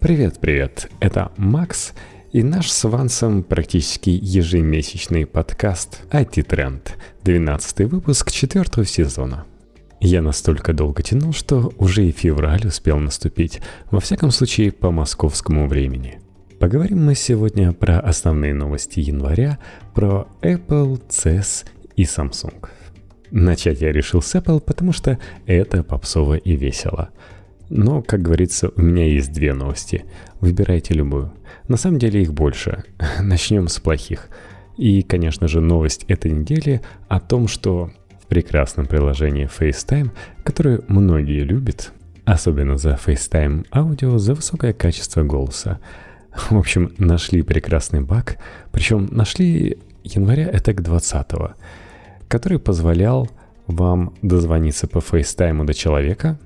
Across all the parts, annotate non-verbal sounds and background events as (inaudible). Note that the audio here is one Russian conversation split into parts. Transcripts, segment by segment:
Привет-привет, это Макс и наш с Вансом практически ежемесячный подкаст IT-тренд, 12 выпуск четвертого сезона. Я настолько долго тянул, что уже и февраль успел наступить, во всяком случае по московскому времени. Поговорим мы сегодня про основные новости января, про Apple, CES и Samsung. Начать я решил с Apple, потому что это попсово и весело – но, как говорится, у меня есть две новости. Выбирайте любую. На самом деле их больше. (laughs) Начнем с плохих. И, конечно же, новость этой недели о том, что в прекрасном приложении FaceTime, которое многие любят, особенно за FaceTime аудио, за высокое качество голоса. В общем, нашли прекрасный баг, причем нашли января к 20 который позволял вам дозвониться по FaceTime до человека,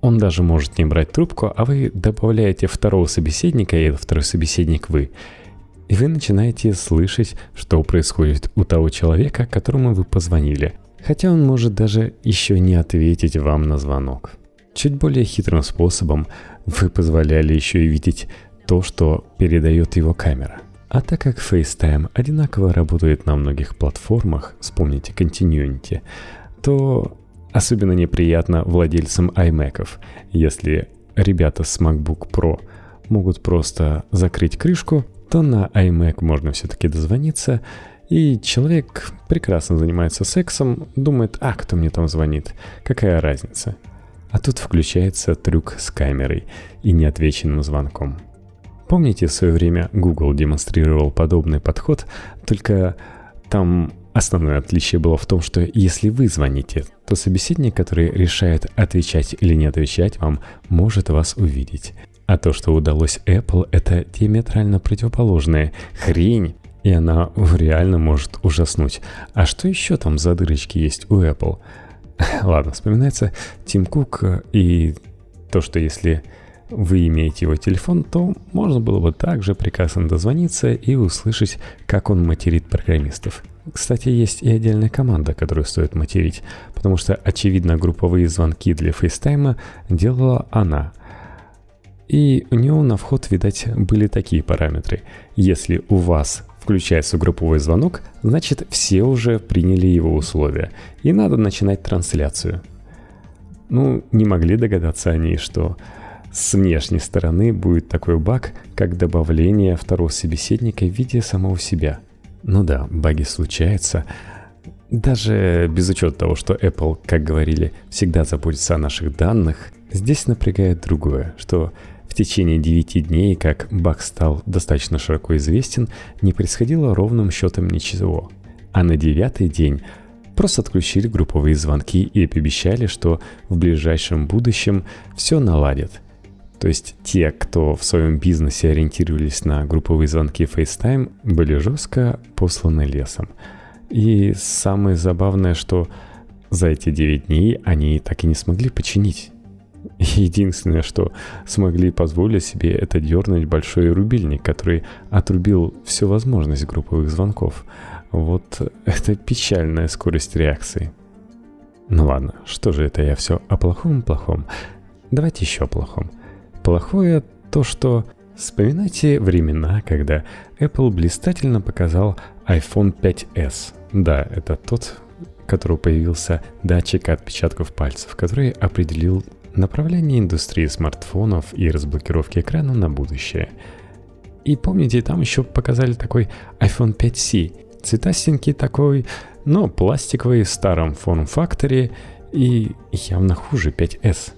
он даже может не брать трубку, а вы добавляете второго собеседника, и этот второй собеседник вы. И вы начинаете слышать, что происходит у того человека, которому вы позвонили. Хотя он может даже еще не ответить вам на звонок. Чуть более хитрым способом вы позволяли еще и видеть то, что передает его камера. А так как FaceTime одинаково работает на многих платформах, вспомните Continuity, то Особенно неприятно владельцам iMac, если ребята с MacBook Pro могут просто закрыть крышку, то на iMac можно все-таки дозвониться, и человек прекрасно занимается сексом, думает, а кто мне там звонит, какая разница. А тут включается трюк с камерой и неотвеченным звонком. Помните, в свое время Google демонстрировал подобный подход, только там Основное отличие было в том, что если вы звоните, то собеседник, который решает отвечать или не отвечать вам, может вас увидеть. А то, что удалось Apple, это диаметрально противоположная хрень, и она реально может ужаснуть. А что еще там за дырочки есть у Apple? (laughs) Ладно, вспоминается Тим Кук и то, что если вы имеете его телефон, то можно было бы также прекрасно дозвониться и услышать, как он материт программистов. Кстати, есть и отдельная команда, которую стоит материть, потому что, очевидно, групповые звонки для FaceTime а делала она. И у него на вход, видать, были такие параметры. Если у вас включается групповой звонок, значит все уже приняли его условия, и надо начинать трансляцию. Ну, не могли догадаться они, что с внешней стороны будет такой баг, как добавление второго собеседника в виде самого себя – ну да, баги случаются. Даже без учета того, что Apple, как говорили, всегда заботится о наших данных, здесь напрягает другое, что в течение 9 дней, как баг стал достаточно широко известен, не происходило ровным счетом ничего. А на девятый день просто отключили групповые звонки и пообещали, что в ближайшем будущем все наладят – то есть те, кто в своем бизнесе ориентировались на групповые звонки FaceTime, были жестко посланы лесом. И самое забавное, что за эти 9 дней они так и не смогли починить. Единственное, что смогли позволить себе, это дернуть большой рубильник, который отрубил всю возможность групповых звонков. Вот это печальная скорость реакции. Ну ладно, что же это я все о плохом-плохом? Давайте еще о плохом. Плохое то, что вспоминайте времена, когда Apple блистательно показал iPhone 5s. Да, это тот, у которого появился датчик отпечатков пальцев, который определил направление индустрии смартфонов и разблокировки экрана на будущее. И помните, там еще показали такой iPhone 5C. Цветастенький такой, но пластиковый, в старом форм-факторе и явно хуже 5S.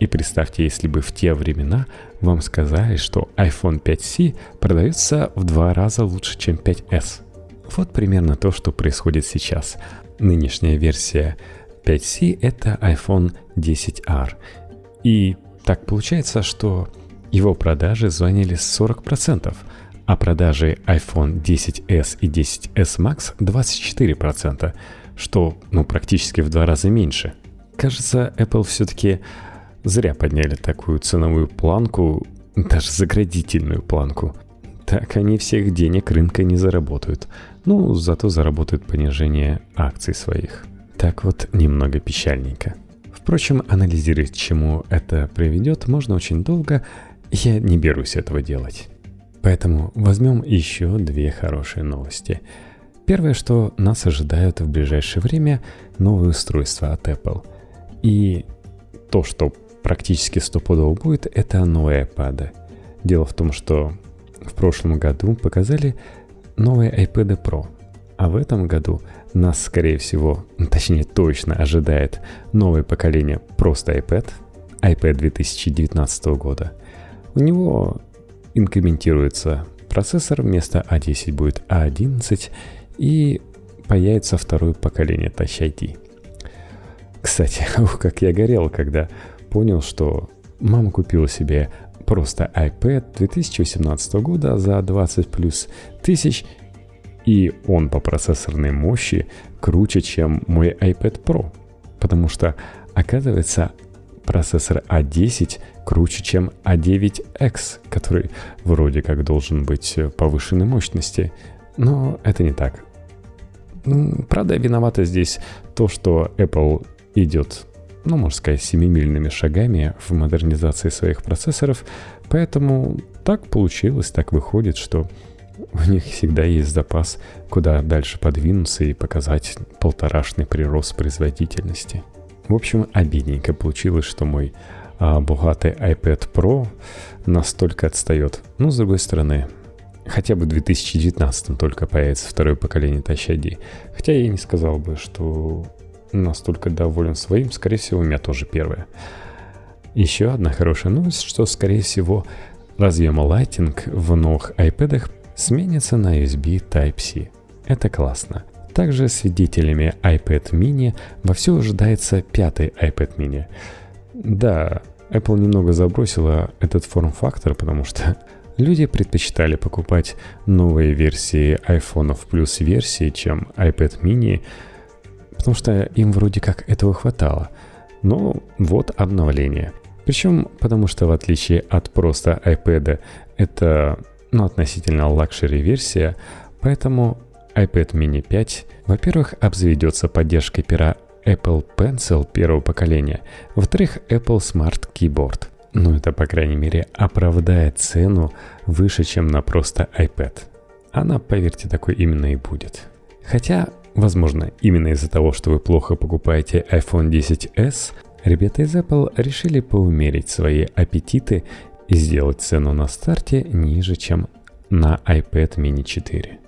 И представьте, если бы в те времена вам сказали, что iPhone 5C продается в два раза лучше, чем 5S. Вот примерно то, что происходит сейчас. Нынешняя версия 5C — это iPhone 10R. И так получается, что его продажи звонили с 40%, а продажи iPhone 10s и 10s Max 24%, что ну, практически в два раза меньше. Кажется, Apple все-таки Зря подняли такую ценовую планку, даже заградительную планку. Так они всех денег рынка не заработают. Ну, зато заработают понижение акций своих. Так вот, немного печальненько. Впрочем, анализировать, чему это приведет, можно очень долго, я не берусь этого делать. Поэтому возьмем еще две хорошие новости. Первое, что нас ожидают в ближайшее время новые устройства от Apple. И то, что практически стопудово будет, это новые iPad. Дело в том, что в прошлом году показали новые iPad Pro, а в этом году нас, скорее всего, точнее точно ожидает новое поколение просто iPad, iPad 2019 года. У него инкрементируется процессор, вместо A10 а будет A11 а и появится второе поколение Touch ID. Кстати, (laughs) ух, как я горел, когда понял, что мама купила себе просто iPad 2018 года за 20 плюс тысяч, и он по процессорной мощи круче, чем мой iPad Pro. Потому что, оказывается, процессор A10 а круче, чем A9X, а который вроде как должен быть повышенной мощности. Но это не так. Правда, виновата здесь то, что Apple идет ну, можно сказать, семимильными шагами в модернизации своих процессоров, поэтому так получилось, так выходит, что у них всегда есть запас, куда дальше подвинуться и показать полторашный прирост производительности. В общем, обидненько получилось, что мой а, богатый iPad Pro настолько отстает. Но, с другой стороны, хотя бы в 2019 только появится второе поколение Touch ID. Хотя я не сказал бы, что настолько доволен своим, скорее всего, у меня тоже первое. Еще одна хорошая новость, что, скорее всего, разъем Lightning в новых iPad сменится на USB Type-C. Это классно. Также свидетелями iPad mini вовсю ожидается пятый iPad mini. Да, Apple немного забросила этот форм-фактор, потому что (laughs) люди предпочитали покупать новые версии iPhone плюс версии, чем iPad mini – потому что им вроде как этого хватало. Но вот обновление. Причем потому что в отличие от просто iPad, это ну, относительно luxury версия, поэтому iPad mini 5, во-первых, обзаведется поддержкой пера Apple Pencil первого поколения, во-вторых, Apple Smart Keyboard. Ну это, по крайней мере, оправдает цену выше, чем на просто iPad. Она, поверьте, такой именно и будет. Хотя Возможно, именно из-за того, что вы плохо покупаете iPhone 10s, ребята из Apple решили поумерить свои аппетиты и сделать цену на старте ниже, чем на iPad mini 4.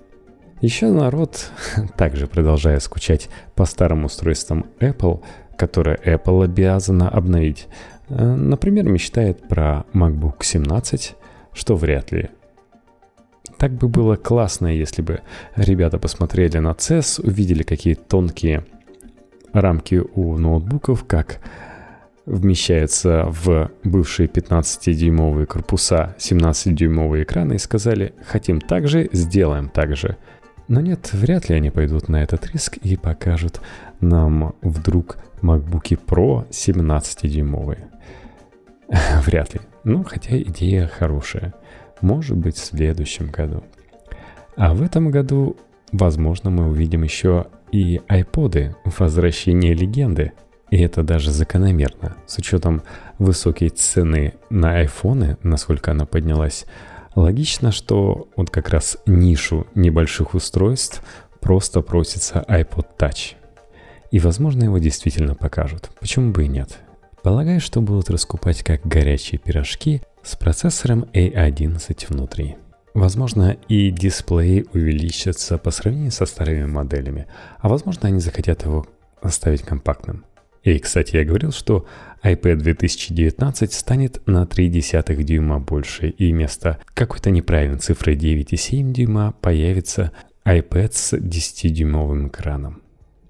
Еще народ, (laughs) также продолжая скучать по старым устройствам Apple, которые Apple обязана обновить, э, например, мечтает про MacBook 17, что вряд ли так бы было классно, если бы ребята посмотрели на CES, увидели какие тонкие рамки у ноутбуков, как вмещаются в бывшие 15-дюймовые корпуса 17-дюймовые экраны и сказали, хотим так же, сделаем так же. Но нет, вряд ли они пойдут на этот риск и покажут нам вдруг MacBook Pro 17-дюймовые. (laughs) Вряд ли. Ну, хотя идея хорошая может быть в следующем году. А в этом году, возможно, мы увидим еще и айподы возвращение легенды. И это даже закономерно, с учетом высокой цены на айфоны, насколько она поднялась. Логично, что вот как раз нишу небольших устройств просто просится iPod Touch. И возможно его действительно покажут. Почему бы и нет? Полагаю, что будут раскупать как горячие пирожки с процессором A11 внутри. Возможно, и дисплей увеличится по сравнению со старыми моделями, а возможно, они захотят его оставить компактным. И, кстати, я говорил, что iPad 2019 станет на 0,3 дюйма больше, и вместо какой-то неправильной цифры 9,7 дюйма появится iPad с 10-дюймовым экраном.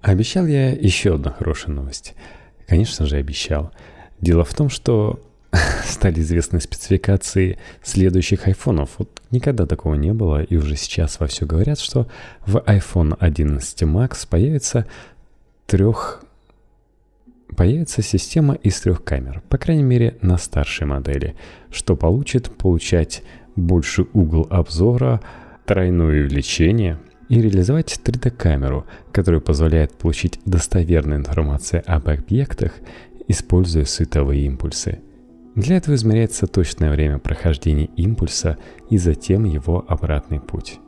Обещал я еще одну хорошую новость – Конечно же, обещал. Дело в том, что (laughs) стали известны спецификации следующих айфонов. Вот никогда такого не было, и уже сейчас во все говорят, что в iPhone 11 Max появится трех появится система из трех камер, по крайней мере на старшей модели, что получит получать больше угол обзора, тройное увеличение – и реализовать 3D-камеру, которая позволяет получить достоверную информацию об объектах используя световые импульсы. Для этого измеряется точное время прохождения импульса и затем его обратный путь.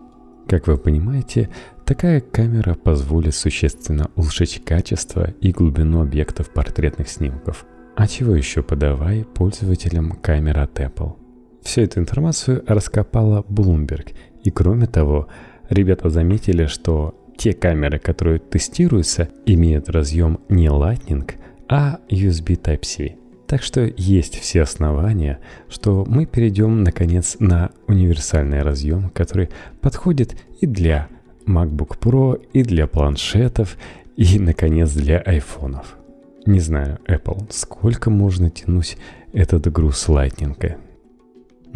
Как вы понимаете, такая камера позволит существенно улучшить качество и глубину объектов портретных снимков. А чего еще подавай пользователям камер от Apple? Всю эту информацию раскопала Bloomberg, и кроме того, ребята заметили, что те камеры, которые тестируются, имеют разъем не Lightning, а USB Type-C. Так что есть все основания, что мы перейдем наконец на универсальный разъем, который подходит и для MacBook Pro, и для планшетов, и, наконец, для айфонов. Не знаю, Apple, сколько можно тянуть этот груз лайтнинга.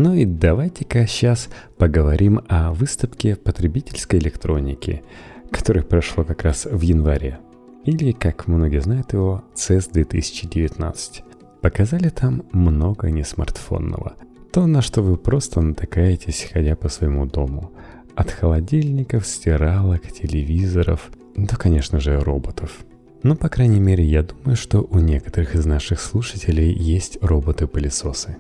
Ну и давайте-ка сейчас поговорим о выставке потребительской электроники, которая прошла как раз в январе. Или, как многие знают его, CES 2019. Показали там много несмартфонного. То, на что вы просто натыкаетесь, ходя по своему дому. От холодильников, стиралок, телевизоров, до, конечно же, роботов. Но, по крайней мере, я думаю, что у некоторых из наших слушателей есть роботы-пылесосы.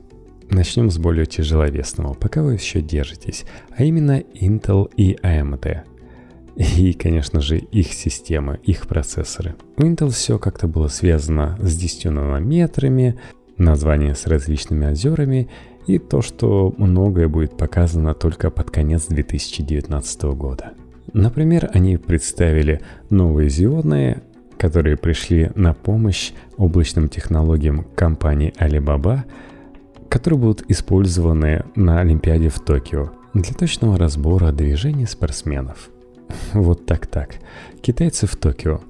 Начнем с более тяжеловесного, пока вы еще держитесь, а именно Intel и AMD. И, конечно же, их системы, их процессоры. У Intel все как-то было связано с 10 нанометрами, название с различными озерами и то, что многое будет показано только под конец 2019 года. Например, они представили новые Xeon, которые пришли на помощь облачным технологиям компании Alibaba, которые будут использованы на Олимпиаде в Токио для точного разбора движений спортсменов (laughs) – Вот так-так. Китайцы в Токио.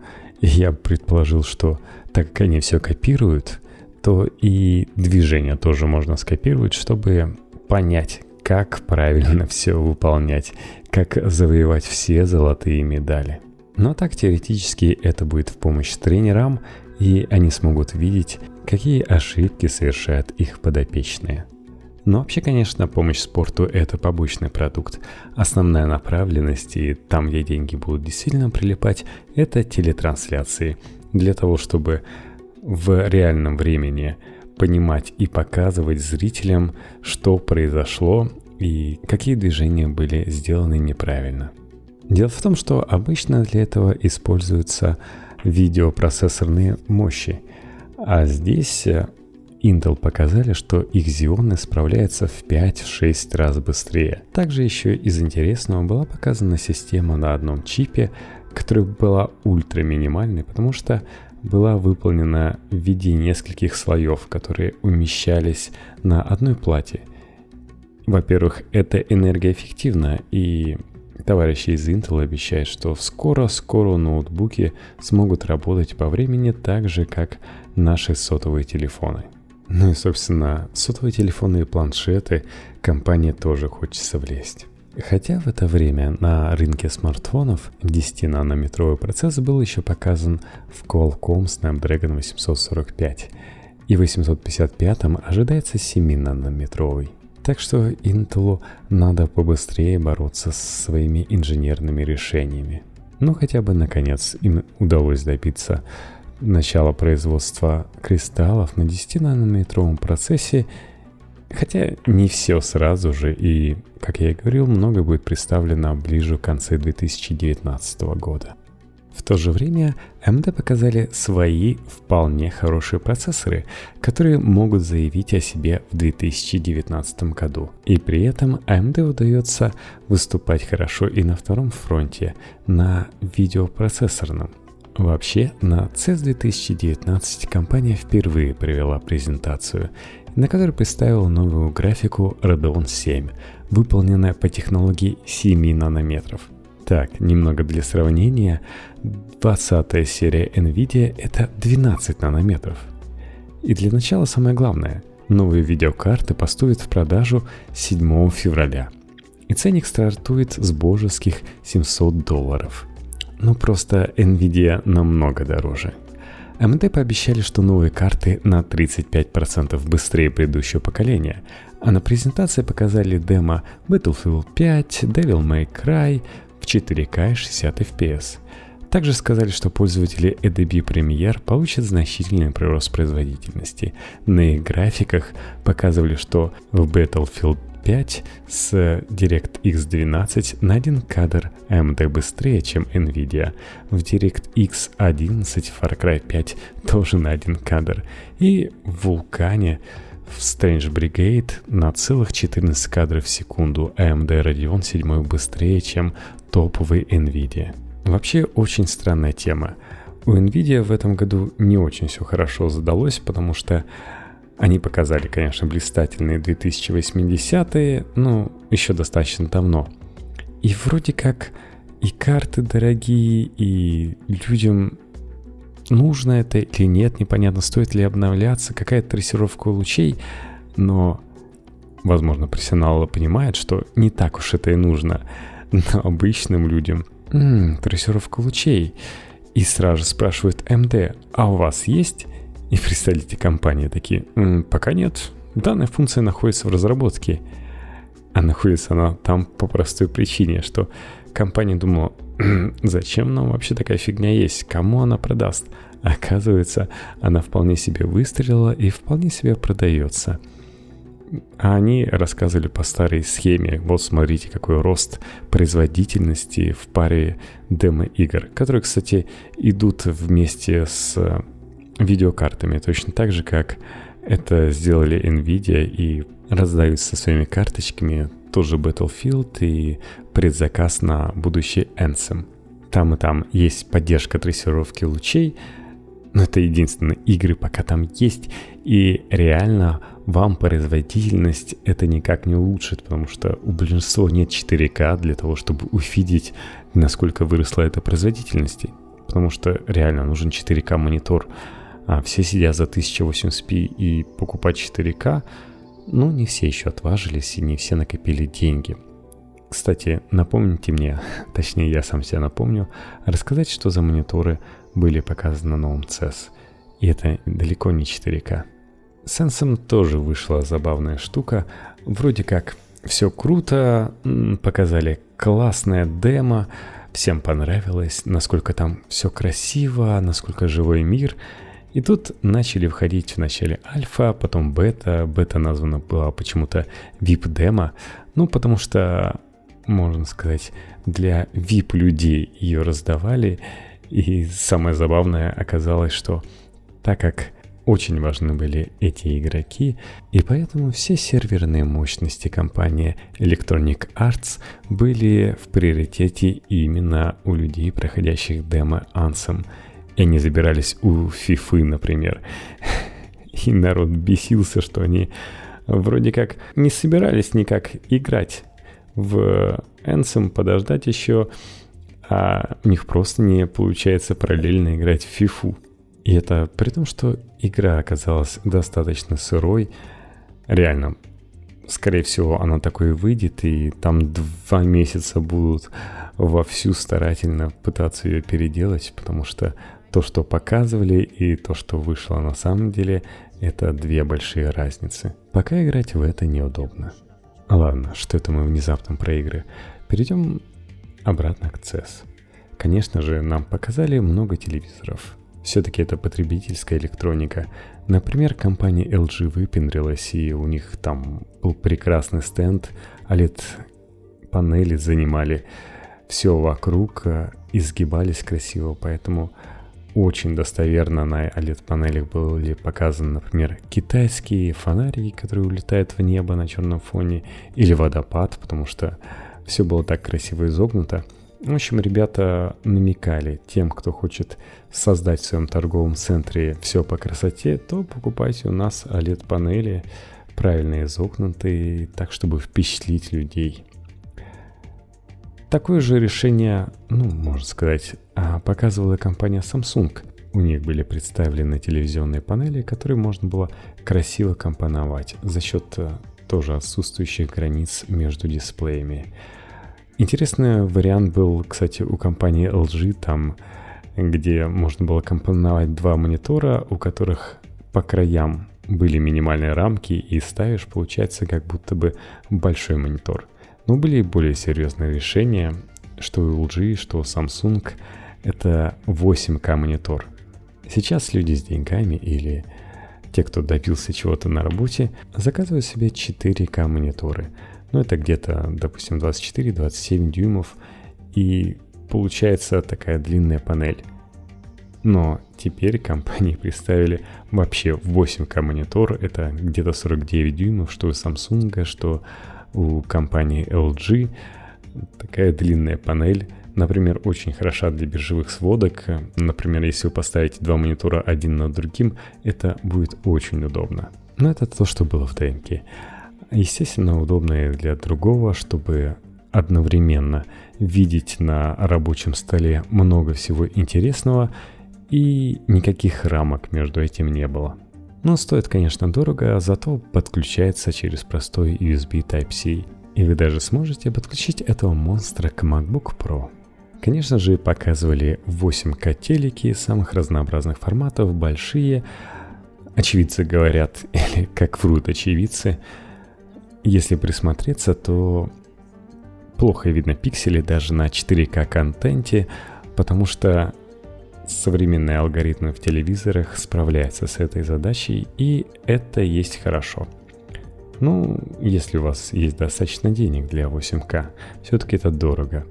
Я предположил, что так как они все копируют, то и движение тоже можно скопировать, чтобы понять, как правильно (laughs) все выполнять, как завоевать все золотые медали. Но так теоретически это будет в помощь тренерам, и они смогут видеть, какие ошибки совершают их подопечные. Но вообще, конечно, помощь спорту – это побочный продукт. Основная направленность, и там, где деньги будут действительно прилипать, это телетрансляции. Для того, чтобы в реальном времени понимать и показывать зрителям, что произошло и какие движения были сделаны неправильно. Дело в том, что обычно для этого используются видеопроцессорные мощи, а здесь Intel показали, что их Xeon справляется в 5-6 раз быстрее. Также еще из интересного была показана система на одном чипе, которая была ультра минимальной, потому что была выполнена в виде нескольких слоев, которые умещались на одной плате. Во-первых, это энергоэффективно, и товарищи из Intel обещают, что скоро-скоро ноутбуки смогут работать по времени так же, как наши сотовые телефоны. Ну и, собственно, сотовые телефоны и планшеты компания тоже хочется влезть. Хотя в это время на рынке смартфонов 10-нанометровый процесс был еще показан в Qualcomm Snapdragon 845, и в 855 ожидается 7-нанометровый. Так что Intel надо побыстрее бороться с своими инженерными решениями. Ну хотя бы наконец им удалось добиться начало производства кристаллов на 10-нанометровом процессе, хотя не все сразу же, и, как я и говорил, многое будет представлено ближе к концу 2019 года. В то же время AMD показали свои вполне хорошие процессоры, которые могут заявить о себе в 2019 году. И при этом AMD удается выступать хорошо и на втором фронте, на видеопроцессорном. Вообще, на CES 2019 компания впервые провела презентацию, на которой представила новую графику Radeon 7, выполненная по технологии 7 нанометров. Так, немного для сравнения, 20 серия NVIDIA это 12 нанометров. И для начала самое главное, новые видеокарты поступят в продажу 7 февраля. И ценник стартует с божеских 700 долларов – ну просто Nvidia намного дороже. AMD пообещали, что новые карты на 35% быстрее предыдущего поколения, а на презентации показали демо Battlefield 5, Devil May Cry в 4K 60 FPS. Также сказали, что пользователи Adobe Premiere получат значительный прирост производительности. На их графиках показывали, что в Battlefield 5 с DirectX 12 на один кадр AMD быстрее, чем NVIDIA. В DirectX 11 Far Cry 5 тоже на один кадр. И в Vulkan в Strange Brigade на целых 14 кадров в секунду AMD Radeon 7 быстрее, чем топовый NVIDIA. Вообще очень странная тема. У Nvidia в этом году не очень все хорошо задалось, потому что они показали, конечно, блистательные 2080-е, но еще достаточно давно. И вроде как и карты дорогие, и людям нужно это или нет, непонятно, стоит ли обновляться, какая-то трассировка лучей, но, возможно, профессионалы понимают, что не так уж это и нужно. (laughs) Но обычным людям – М-м, трассировка лучей. И сразу спрашивают МД, а у вас есть? И представляете, компании такие, М, пока нет, данная функция находится в разработке. А находится она там по простой причине, что компания думала, зачем нам вообще такая фигня есть, кому она продаст? Оказывается, она вполне себе выстрелила и вполне себе продается – а они рассказывали по старой схеме. Вот смотрите, какой рост производительности в паре демо-игр, которые, кстати, идут вместе с видеокартами, точно так же, как это сделали Nvidia и раздают со своими карточками тоже Battlefield и предзаказ на будущий Anthem. Там и там есть поддержка трассировки лучей, но это единственные игры пока там есть, и реально вам производительность это никак не улучшит, потому что у большинства нет 4К для того, чтобы увидеть, насколько выросла эта производительность. Потому что реально нужен 4К монитор, а все сидят за 1080p и покупать 4К, ну, не все еще отважились и не все накопили деньги. Кстати, напомните мне, (laughs) точнее я сам себе напомню, рассказать, что за мониторы были показаны на новом CES. И это далеко не 4К. С Энсом тоже вышла забавная штука. Вроде как все круто, показали классное демо, всем понравилось, насколько там все красиво, насколько живой мир. И тут начали входить в начале альфа, потом бета. Бета названа была почему-то VIP-демо. Ну, потому что, можно сказать, для VIP-людей ее раздавали. И самое забавное оказалось, что так как очень важны были эти игроки, и поэтому все серверные мощности компании Electronic Arts были в приоритете именно у людей, проходящих демо Ansem. И они забирались у FIFA, например. (laughs) И народ бесился, что они вроде как не собирались никак играть в Ansem, подождать еще, а у них просто не получается параллельно играть в FIFA. И это при том, что игра оказалась достаточно сырой. Реально, скорее всего, она такой выйдет, и там два месяца будут вовсю старательно пытаться ее переделать, потому что то, что показывали, и то, что вышло на самом деле, это две большие разницы. Пока играть в это неудобно. Ладно, что это мы внезапно про игры. Перейдем обратно к CES. Конечно же, нам показали много телевизоров. Все-таки это потребительская электроника. Например, компания LG выпендрилась, и у них там был прекрасный стенд, OLED-панели занимали все вокруг, э, изгибались красиво, поэтому очень достоверно на OLED-панелях были показаны, например, китайские фонарики, которые улетают в небо на черном фоне, или водопад, потому что все было так красиво изогнуто – в общем, ребята намекали тем, кто хочет создать в своем торговом центре все по красоте, то покупайте у нас OLED-панели, правильно изогнутые, так, чтобы впечатлить людей. Такое же решение, ну, можно сказать, а, показывала компания Samsung. У них были представлены телевизионные панели, которые можно было красиво компоновать за счет э, тоже отсутствующих границ между дисплеями. Интересный вариант был, кстати, у компании LG, там, где можно было компоновать два монитора, у которых по краям были минимальные рамки, и ставишь, получается, как будто бы большой монитор. Но были и более серьезные решения, что у LG, что у Samsung. это 8К монитор. Сейчас люди с деньгами или те, кто добился чего-то на работе, заказывают себе 4К мониторы. Ну, это где-то, допустим, 24-27 дюймов. И получается такая длинная панель. Но теперь компании (laughs) представили вообще 8К монитор. Это где-то 49 дюймов, что у Samsung, что у компании LG. Такая длинная панель. Например, очень хороша для биржевых сводок. Например, если вы поставите два монитора один над другим, это будет очень удобно. Но это то, что было в ТНК. Естественно, удобно и для другого, чтобы одновременно видеть на рабочем столе много всего интересного и никаких рамок между этим не было. Но стоит, конечно, дорого, а зато подключается через простой USB Type-C. И вы даже сможете подключить этого монстра к MacBook Pro. Конечно же, показывали 8К телеки самых разнообразных форматов, большие. Очевидцы говорят, (laughs) или как врут очевидцы, если присмотреться, то плохо видно пиксели даже на 4К контенте, потому что современные алгоритмы в телевизорах справляются с этой задачей, и это есть хорошо. Ну, если у вас есть достаточно денег для 8К, все-таки это дорого.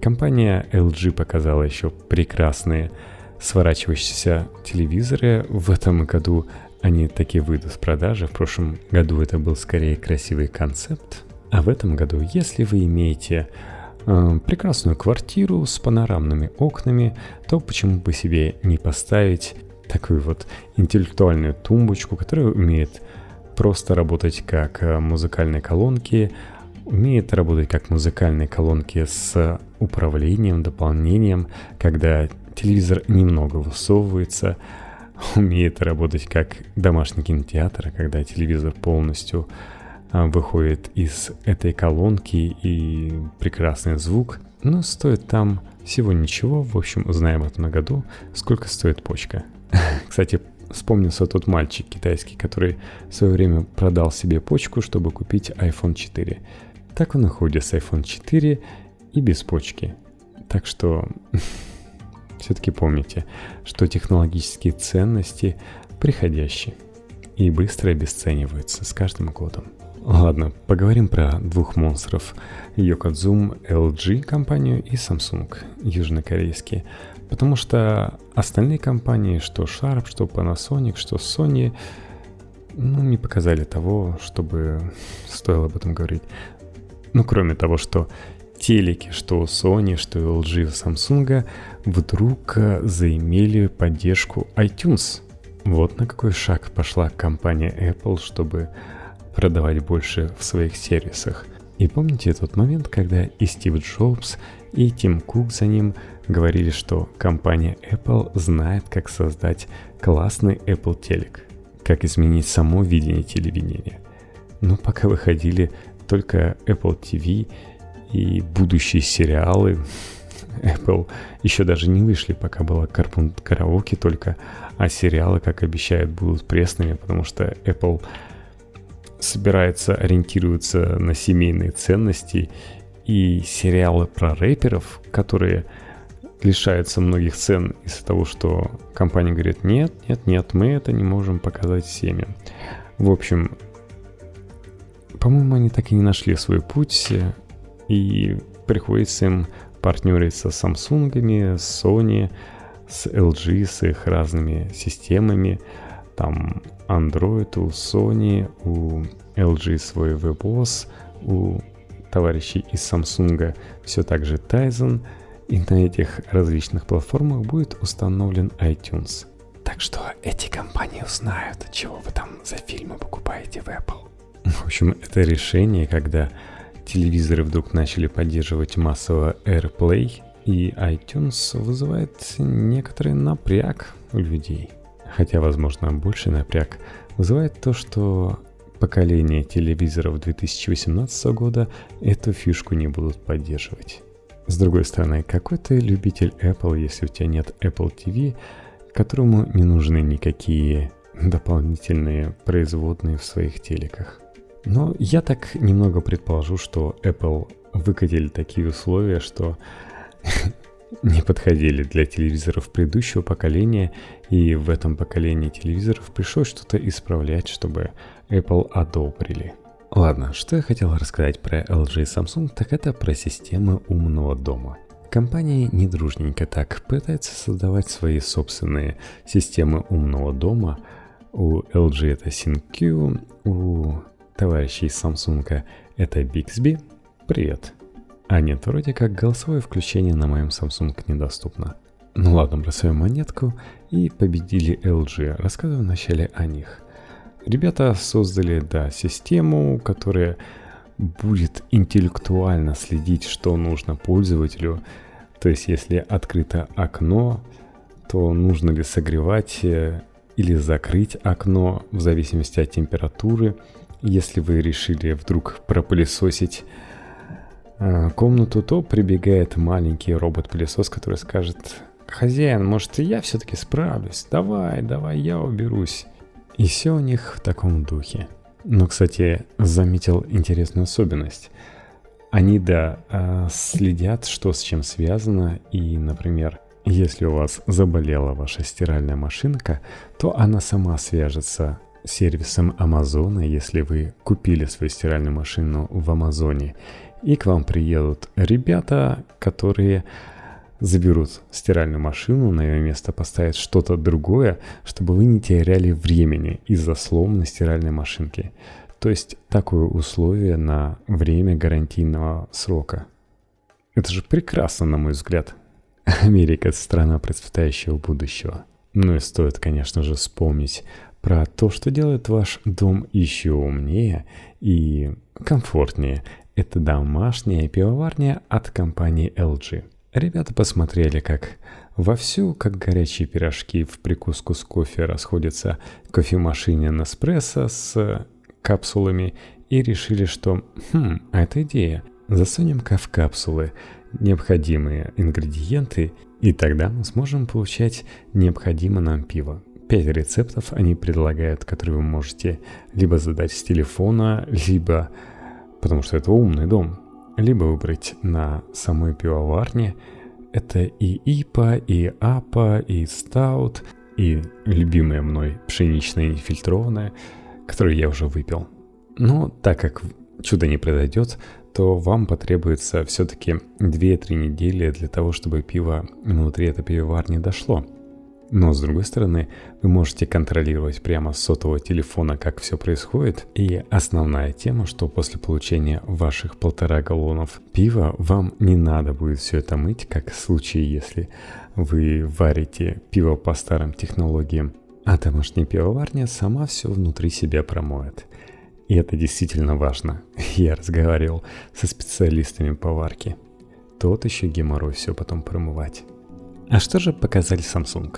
Компания LG показала еще прекрасные сворачивающиеся телевизоры. В этом году они таки выйдут в продаже. В прошлом году это был скорее красивый концепт. А в этом году, если вы имеете э, прекрасную квартиру с панорамными окнами, то почему бы себе не поставить такую вот интеллектуальную тумбочку, которая умеет просто работать как э, музыкальные колонки, умеет работать как музыкальные колонки с управлением, дополнением, когда телевизор немного высовывается, умеет работать как домашний кинотеатр, когда телевизор полностью а, выходит из этой колонки и прекрасный звук, но стоит там всего ничего, в общем, узнаем это на году, сколько стоит почка. (laughs) Кстати, вспомнился тот мальчик китайский, который в свое время продал себе почку, чтобы купить iPhone 4. Так он и ходит с iPhone 4 и без почки. Так что (laughs) все-таки помните, что технологические ценности приходящие и быстро обесцениваются с каждым годом. Ладно, поговорим про двух монстров. Yokazum LG компанию и Samsung, южнокорейские. Потому что остальные компании, что Sharp, что Panasonic, что Sony, ну, не показали того, чтобы (laughs) стоило об этом говорить. Ну, кроме того, что телеки, что у Sony, что у LG, у Samsung, вдруг э, заимели поддержку iTunes. Вот на какой шаг пошла компания Apple, чтобы продавать больше в своих сервисах. И помните тот момент, когда и Стив Джобс, и Тим Кук за ним говорили, что компания Apple знает, как создать классный Apple телек, как изменить само видение телевидения. Но пока выходили только Apple TV и будущие сериалы (laughs) Apple еще даже не вышли, пока была караоке только, а сериалы, как обещают, будут пресными, потому что Apple собирается ориентироваться на семейные ценности и сериалы про рэперов, которые лишаются многих цен из-за того, что компания говорит, нет, нет, нет, мы это не можем показать семьям. В общем, по-моему, они так и не нашли свой путь, и приходится им партнериться с Samsung, с Sony, с LG, с их разными системами. Там Android у Sony, у LG свой WebOS, у товарищей из Samsung все так же Tizen, и на этих различных платформах будет установлен iTunes. Так что эти компании узнают, чего вы там за фильмы покупаете в Apple. (laughs) В общем, это решение, когда телевизоры вдруг начали поддерживать массово AirPlay, и iTunes вызывает некоторый напряг у людей. Хотя, возможно, больше напряг вызывает то, что поколение телевизоров 2018 года эту фишку не будут поддерживать. С другой стороны, какой ты любитель Apple, если у тебя нет Apple TV, которому не нужны никакие дополнительные производные в своих телеках? Но я так немного предположу, что Apple выкатили такие условия, что (laughs) не подходили для телевизоров предыдущего поколения, и в этом поколении телевизоров пришлось что-то исправлять, чтобы Apple одобрили. Ладно, что я хотел рассказать про LG и Samsung, так это про системы умного дома. Компании недружненько так пытаются создавать свои собственные системы умного дома. У LG это SyncQ, у товарищей Samsung это Bixby. Привет. А нет, вроде как голосовое включение на моем Samsung недоступно. Ну ладно, бросаем монетку и победили LG. Рассказываю вначале о них. Ребята создали, да, систему, которая будет интеллектуально следить, что нужно пользователю. То есть, если открыто окно, то нужно ли согревать э, или закрыть окно в зависимости от температуры. Если вы решили вдруг пропылесосить комнату, то прибегает маленький робот-пылесос, который скажет, хозяин, может, я все-таки справлюсь, давай, давай, я уберусь. И все у них в таком духе. Но, кстати, заметил интересную особенность. Они, да, а, следят, что с чем связано, и, например, если у вас заболела ваша стиральная машинка, то она сама свяжется сервисом Амазона, если вы купили свою стиральную машину в Амазоне, и к вам приедут ребята, которые заберут стиральную машину, на ее место поставят что-то другое, чтобы вы не теряли времени из-за сломанной стиральной машинки. То есть такое условие на время гарантийного срока. Это же прекрасно, на мой взгляд. Америка – это страна процветающего будущего. Ну и стоит, конечно же, вспомнить про то, что делает ваш дом еще умнее и комфортнее. Это домашняя пивоварня от компании LG – Ребята посмотрели, как вовсю, как горячие пирожки в прикуску с кофе расходятся кофемашине Неспрессо с капсулами и решили, что «Хм, а это идея. Засунем-ка в капсулы необходимые ингредиенты, и тогда мы сможем получать необходимое нам пиво». Пять рецептов они предлагают, которые вы можете либо задать с телефона, либо, потому что это умный дом, либо выбрать на самой пивоварне. Это и ИПА, и АПА, и Стаут, и любимая мной пшеничная нефильтрованная, которую я уже выпил. Но так как чудо не произойдет, то вам потребуется все-таки 2-3 недели для того, чтобы пиво внутри этой пивоварни дошло. Но с другой стороны, вы можете контролировать прямо с сотового телефона, как все происходит. И основная тема, что после получения ваших полтора галлонов пива вам не надо будет все это мыть, как в случае, если вы варите пиво по старым технологиям. А домашняя пивоварня сама все внутри себя промоет. И это действительно важно. (laughs) Я разговаривал со специалистами по варке. Тот еще геморрой все потом промывать. А что же показали Samsung?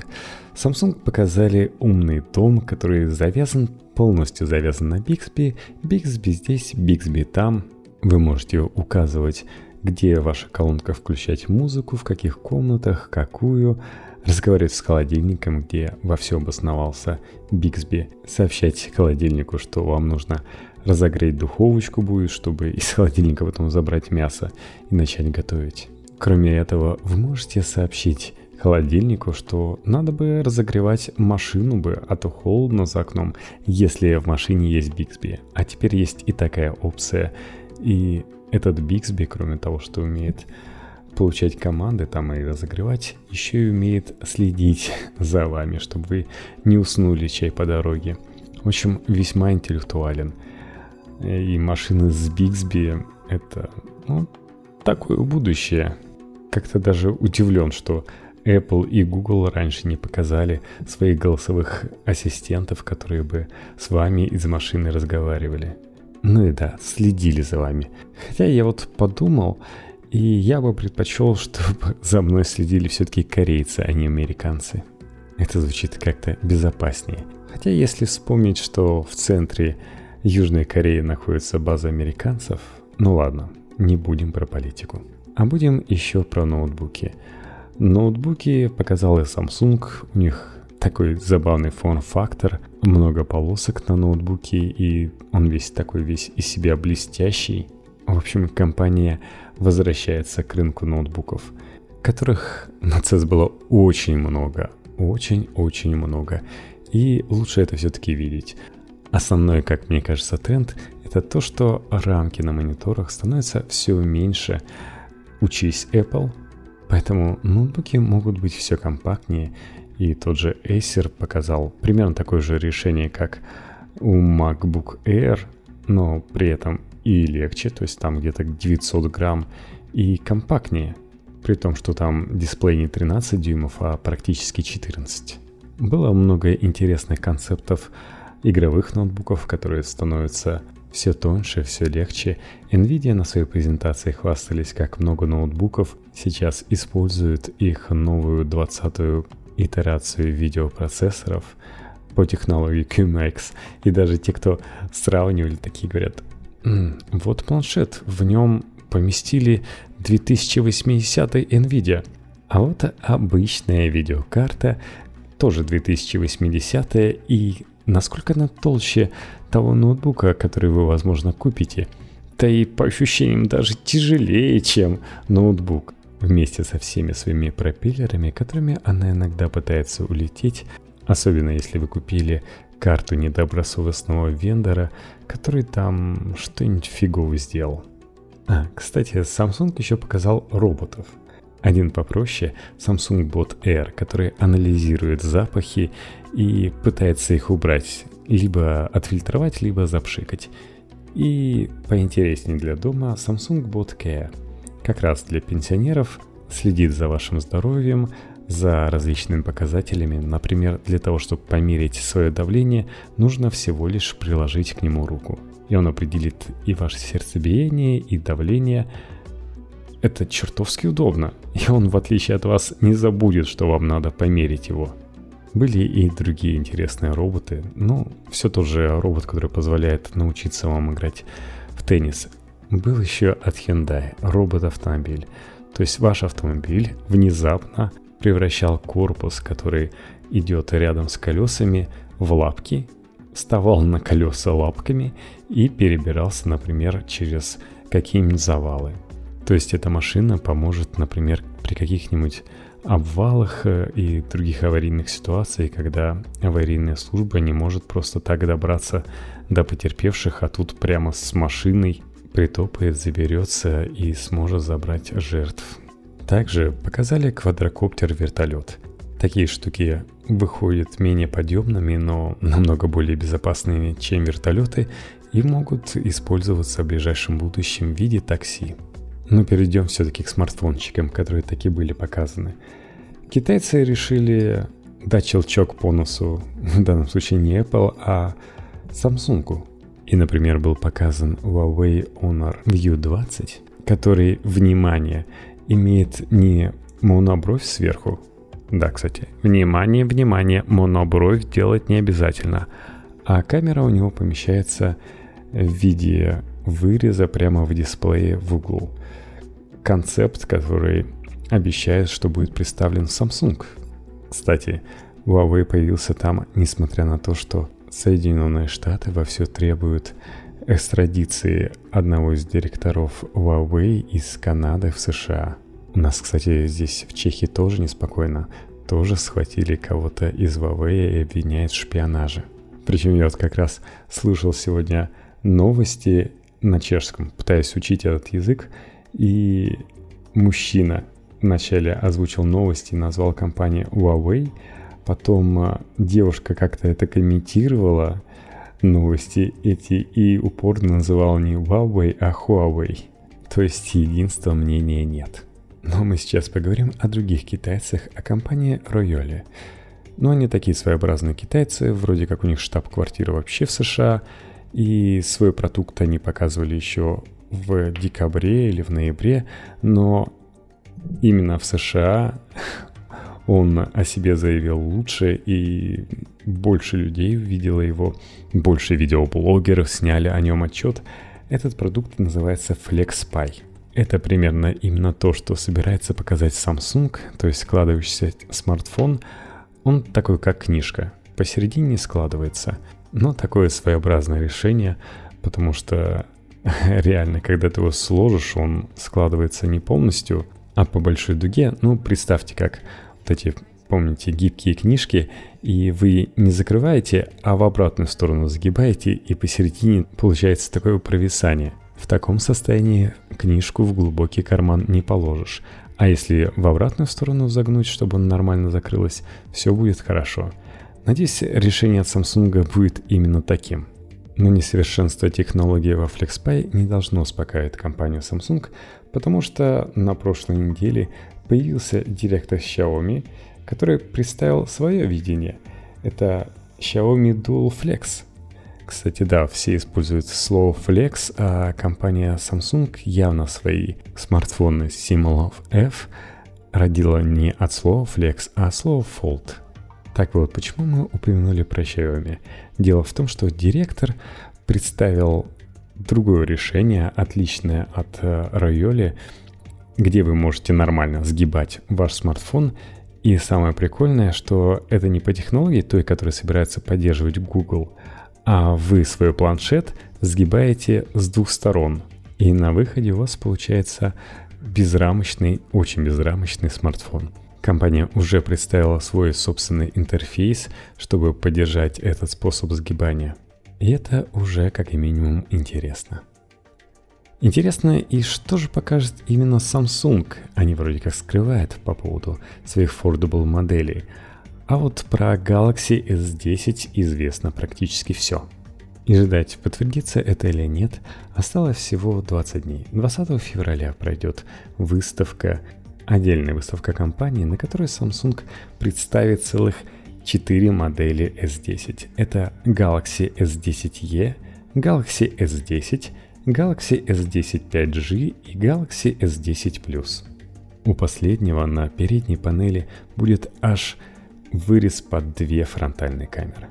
Samsung показали умный дом, который завязан, полностью завязан на Bixby. Bixby здесь, Bixby там. Вы можете указывать, где ваша колонка включать музыку, в каких комнатах, какую, разговаривать с холодильником, где во все обосновался Bixby, сообщать холодильнику, что вам нужно разогреть духовочку будет, чтобы из холодильника потом забрать мясо и начать готовить. Кроме этого, вы можете сообщить холодильнику, что надо бы разогревать машину бы, а то холодно за окном, если в машине есть Биксби. А теперь есть и такая опция. И этот Биксби, кроме того, что умеет получать команды там и разогревать, еще и умеет следить (laughs) за вами, чтобы вы не уснули чай по дороге. В общем, весьма интеллектуален. И машины с Биксби это, ну, такое будущее. Как-то даже удивлен, что Apple и Google раньше не показали своих голосовых ассистентов, которые бы с вами из машины разговаривали. Ну и да, следили за вами. Хотя я вот подумал, и я бы предпочел, (laughs) чтобы за мной следили все-таки корейцы, а не американцы. Это звучит как-то безопаснее. Хотя если вспомнить, что в центре Южной Кореи находится база американцев, ну ладно, не будем про политику. А будем еще про ноутбуки. Ноутбуки показал и Samsung, у них такой забавный форм-фактор, много полосок на ноутбуке, и он весь такой весь из себя блестящий. В общем, компания возвращается к рынку ноутбуков. которых на CES было очень много, очень-очень много. И лучше это все-таки видеть. Основной, как мне кажется, тренд – это то, что рамки на мониторах становятся все меньше. Учись Apple, поэтому ноутбуки могут быть все компактнее. И тот же Acer показал примерно такое же решение, как у MacBook Air, но при этом и легче, то есть там где-то 900 грамм, и компактнее, при том, что там дисплей не 13 дюймов, а практически 14. Было много интересных концептов игровых ноутбуков, которые становятся все тоньше, все легче. Nvidia на своей презентации хвастались, как много ноутбуков сейчас используют их новую 20-ю итерацию видеопроцессоров по технологии QMX. И даже те, кто сравнивали, такие говорят, М, вот планшет, в нем поместили 2080 NVIDIA. А вот обычная видеокарта, тоже 2080 и насколько она толще того ноутбука, который вы, возможно, купите. Да и по ощущениям даже тяжелее, чем ноутбук. Вместе со всеми своими пропеллерами, которыми она иногда пытается улететь, особенно если вы купили карту недобросовестного вендора, который там что-нибудь фигово сделал. А, кстати, Samsung еще показал роботов. Один попроще, Samsung Bot Air, который анализирует запахи и пытается их убрать, либо отфильтровать, либо запшикать. И поинтереснее для дома Samsung Bot Care, как раз для пенсионеров, следит за вашим здоровьем, за различными показателями. Например, для того, чтобы померить свое давление, нужно всего лишь приложить к нему руку. И он определит и ваше сердцебиение, и давление. Это чертовски удобно. И он, в отличие от вас, не забудет, что вам надо померить его. Были и другие интересные роботы. Ну, все тот же робот, который позволяет научиться вам играть в теннис. Был еще от Hyundai робот-автомобиль. То есть ваш автомобиль внезапно превращал корпус, который идет рядом с колесами, в лапки, вставал на колеса лапками и перебирался, например, через какие-нибудь завалы. То есть эта машина поможет, например, при каких-нибудь обвалах э, и других аварийных ситуациях, когда аварийная служба не может просто так добраться до потерпевших, а тут прямо с машиной притопает, заберется и сможет забрать жертв. Также показали квадрокоптер-вертолет. Такие штуки выходят менее подъемными, но намного более безопасными, чем вертолеты, и могут использоваться в ближайшем будущем в виде такси. Но перейдем все-таки к смартфончикам, которые таки были показаны. Китайцы решили дать щелчок по носу, в данном случае не Apple, а Samsung. И, например, был показан Huawei Honor View 20, который, внимание, имеет не монобровь сверху. Да, кстати, внимание, внимание, монобровь делать не обязательно. А камера у него помещается в виде выреза прямо в дисплее в углу. Концепт, который обещает, что будет представлен Samsung. Кстати, Huawei появился там, несмотря на то, что Соединенные Штаты вовсю требуют экстрадиции одного из директоров Huawei из Канады в США. У нас, кстати, здесь в Чехии тоже неспокойно. Тоже схватили кого-то из Huawei и обвиняют в шпионаже. Причем я вот как раз слушал сегодня новости на чешском, пытаясь учить этот язык, и мужчина вначале озвучил новости, назвал компанию Huawei, потом а, девушка как-то это комментировала, новости эти и упорно называл не Huawei, а Huawei. То есть единства мнения нет. Но мы сейчас поговорим о других китайцах, о компании Royole. Но они такие своеобразные китайцы, вроде как у них штаб-квартира вообще в США, и свой продукт они показывали еще в декабре или в ноябре, но именно в США он о себе заявил лучше, и больше людей увидело его, больше видеоблогеров сняли о нем отчет. Этот продукт называется FlexPy. Это примерно именно то, что собирается показать Samsung, то есть складывающийся смартфон. Он такой, как книжка. Посередине складывается. Но такое своеобразное решение, потому что (laughs) реально, когда ты его сложишь, он складывается не полностью, А по большой дуге, ну, представьте, как вот эти, помните, гибкие книжки, и вы не закрываете, а в обратную сторону загибаете, и посередине получается такое провисание. В таком состоянии книжку в глубокий карман не положишь. А если в обратную сторону загнуть, чтобы он нормально закрылось, все будет хорошо. Надеюсь, решение от Samsung будет именно таким. Но несовершенство технологии во FlexPy не должно успокаивать компанию Samsung, потому что на прошлой неделе появился директор Xiaomi, который представил свое видение. Это Xiaomi Dual Flex. Кстати, да, все используют слово Flex, а компания Samsung явно свои смартфоны с символом F родила не от слова Flex, а от слова Fold. Так вот, почему мы упомянули про Xiaomi? Дело в том, что директор представил другое решение, отличное от э, где вы можете нормально сгибать ваш смартфон. И самое прикольное, что это не по технологии той, которая собирается поддерживать Google, а вы свой планшет сгибаете с двух сторон. И на выходе у вас получается безрамочный, очень безрамочный смартфон. Компания уже представила свой собственный интерфейс, чтобы поддержать этот способ сгибания – и это уже как минимум интересно. Интересно, и что же покажет именно Samsung? Они вроде как скрывают по поводу своих foldable моделей. А вот про Galaxy S10 известно практически все. И ждать, подтвердится это или нет, осталось всего 20 дней. 20 февраля пройдет выставка, отдельная выставка компании, на которой Samsung представит целых 4 модели S10. Это Galaxy S10e, Galaxy S10, Galaxy S10 5G и Galaxy S10 Plus. У последнего на передней панели будет аж вырез под две фронтальные камеры.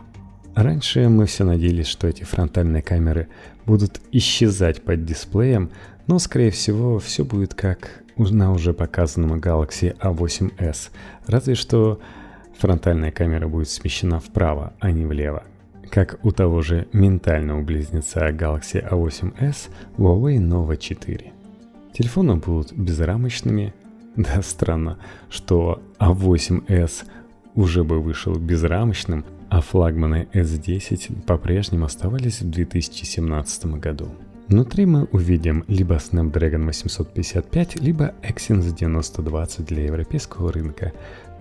Раньше мы все надеялись, что эти фронтальные камеры будут исчезать под дисплеем, но скорее всего все будет как на уже показанном Galaxy A8s, разве что Фронтальная камера будет смещена вправо, а не влево. Как у того же ментального близнеца Galaxy A8s Huawei Nova 4. Телефоны будут безрамочными. (laughs) Да, странно, что A8s уже бы вышел безрамочным, а флагманы S10 по-прежнему оставались в 2017 году. Внутри мы увидим либо Snapdragon 855, либо Exynos 9020 для европейского рынка,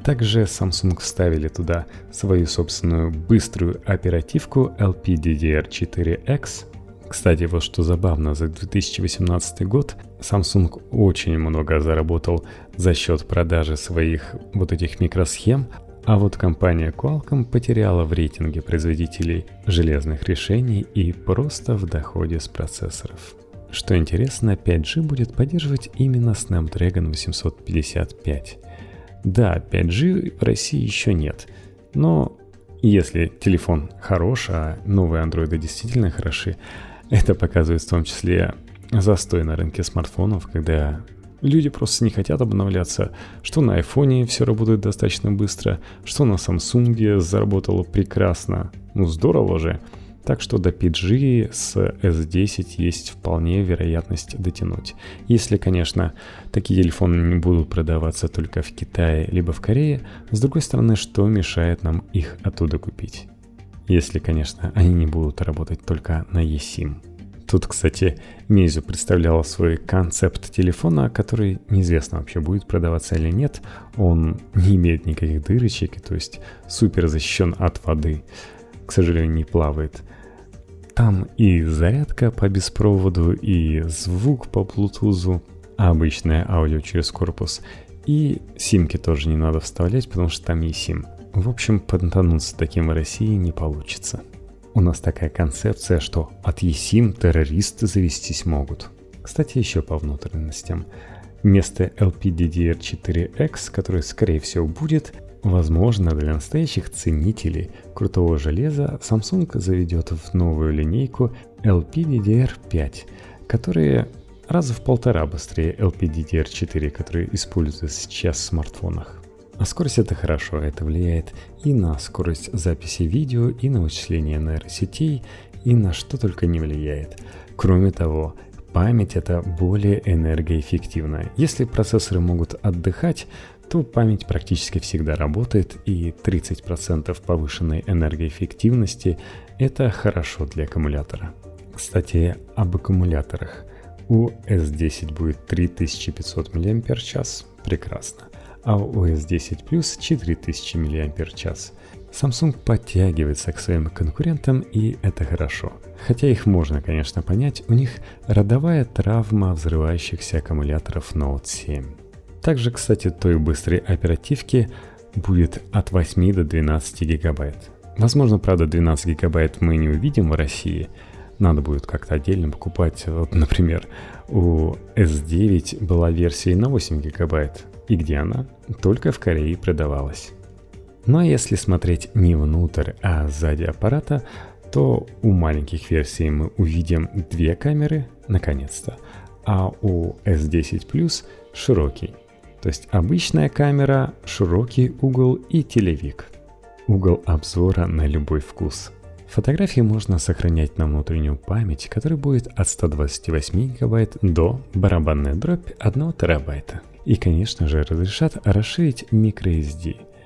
также Samsung вставили туда свою собственную быструю оперативку LPDDR4X. Кстати, вот что забавно, за 2018 год Samsung очень много заработал за счет продажи своих вот этих микросхем, а вот компания Qualcomm потеряла в рейтинге производителей железных решений и просто в доходе с процессоров. Что интересно, 5G будет поддерживать именно Snapdragon 855. Да, 5G в России еще нет, но если телефон хорош, а новые андроиды действительно хороши, это показывает в том числе застой на рынке смартфонов, когда люди просто не хотят обновляться, что на айфоне все работает достаточно быстро, что на Samsung заработало прекрасно. Ну здорово же. Так что до PG с S10 есть вполне вероятность дотянуть. Если, конечно, такие телефоны не будут продаваться только в Китае либо в Корее, с другой стороны, что мешает нам их оттуда купить? Если, конечно, они не будут работать только на eSIM. Тут, кстати, Meizu представляла свой концепт телефона, который неизвестно вообще будет продаваться или нет. Он не имеет никаких дырочек, то есть супер защищен от воды. К сожалению, не плавает. Там и зарядка по беспроводу, и звук по Bluetooth, обычное аудио через корпус. И симки тоже не надо вставлять, потому что там и сим. В общем, понтануться таким в России не получится. У нас такая концепция, что от eSIM террористы завестись могут. Кстати, еще по внутренностям. Вместо LPDDR4X, который скорее всего будет, Возможно, для настоящих ценителей крутого железа Samsung заведет в новую линейку LPDDR5, которые раза в полтора быстрее LPDDR4, которые используются сейчас в смартфонах. А скорость это хорошо, это влияет и на скорость записи видео, и на вычисление нейросетей, и на что только не влияет. Кроме того, память это более энергоэффективно. Если процессоры могут отдыхать, то память практически всегда работает, и 30% повышенной энергоэффективности – это хорошо для аккумулятора. Кстати, об аккумуляторах. У S10 будет 3500 мАч, прекрасно, а у S10 Plus 4000 мАч. Samsung подтягивается к своим конкурентам, и это хорошо. Хотя их можно, конечно, понять, у них родовая травма взрывающихся аккумуляторов Note 7. Также, кстати, той быстрой оперативки будет от 8 до 12 гигабайт. Возможно, правда, 12 гигабайт мы не увидим в России. Надо будет как-то отдельно покупать. Вот, например, у S9 была версия на 8 гигабайт. И где она? Только в Корее продавалась. Ну а если смотреть не внутрь, а сзади аппарата, то у маленьких версий мы увидим две камеры, наконец-то, а у S10 Plus широкий. То есть обычная камера, широкий угол и телевик. Угол обзора на любой вкус. Фотографии можно сохранять на внутреннюю память, которая будет от 128 гигабайт до барабанная дробь 1 терабайта. И, конечно же, разрешат расширить microSD –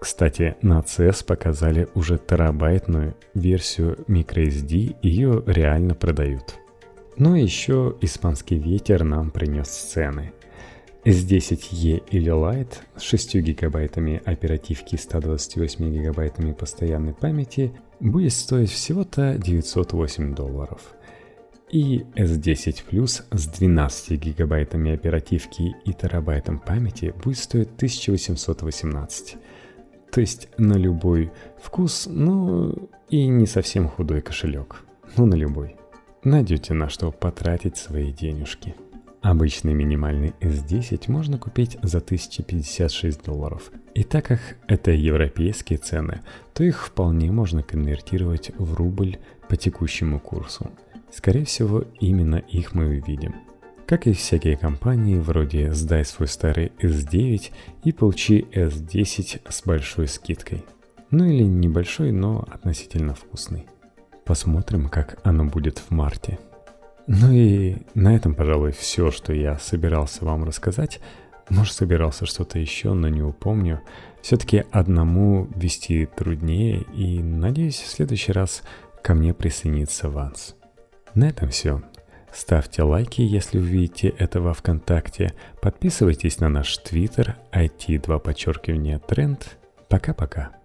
кстати, на CES показали уже терабайтную версию microSD, ее реально продают. Но еще испанский ветер нам принес сцены. S10e или Lite с 6 гигабайтами оперативки и 128 гигабайтами постоянной памяти будет стоить всего-то 908 долларов. И S10 Plus с 12 гигабайтами оперативки и терабайтом памяти будет стоить 1818 то есть на любой вкус, ну и не совсем худой кошелек. Ну на любой. Найдете на что потратить свои денежки. Обычный минимальный S10 можно купить за 1056 долларов. И так как это европейские цены, то их вполне можно конвертировать в рубль по текущему курсу. Скорее всего, именно их мы увидим – как и всякие компании, вроде «Сдай свой старый S9 и получи S10 с большой скидкой». Ну или небольшой, но относительно вкусный. Посмотрим, как оно будет в марте. Ну и на этом, пожалуй, все, что я собирался вам рассказать. Может, собирался что-то еще, но не упомню. Все-таки одному вести труднее, и надеюсь, в следующий раз ко мне присоединится Ванс. На этом все. Ставьте лайки, если увидите это во ВКонтакте. Подписывайтесь на наш твиттер IT2 подчеркивание тренд. Пока-пока.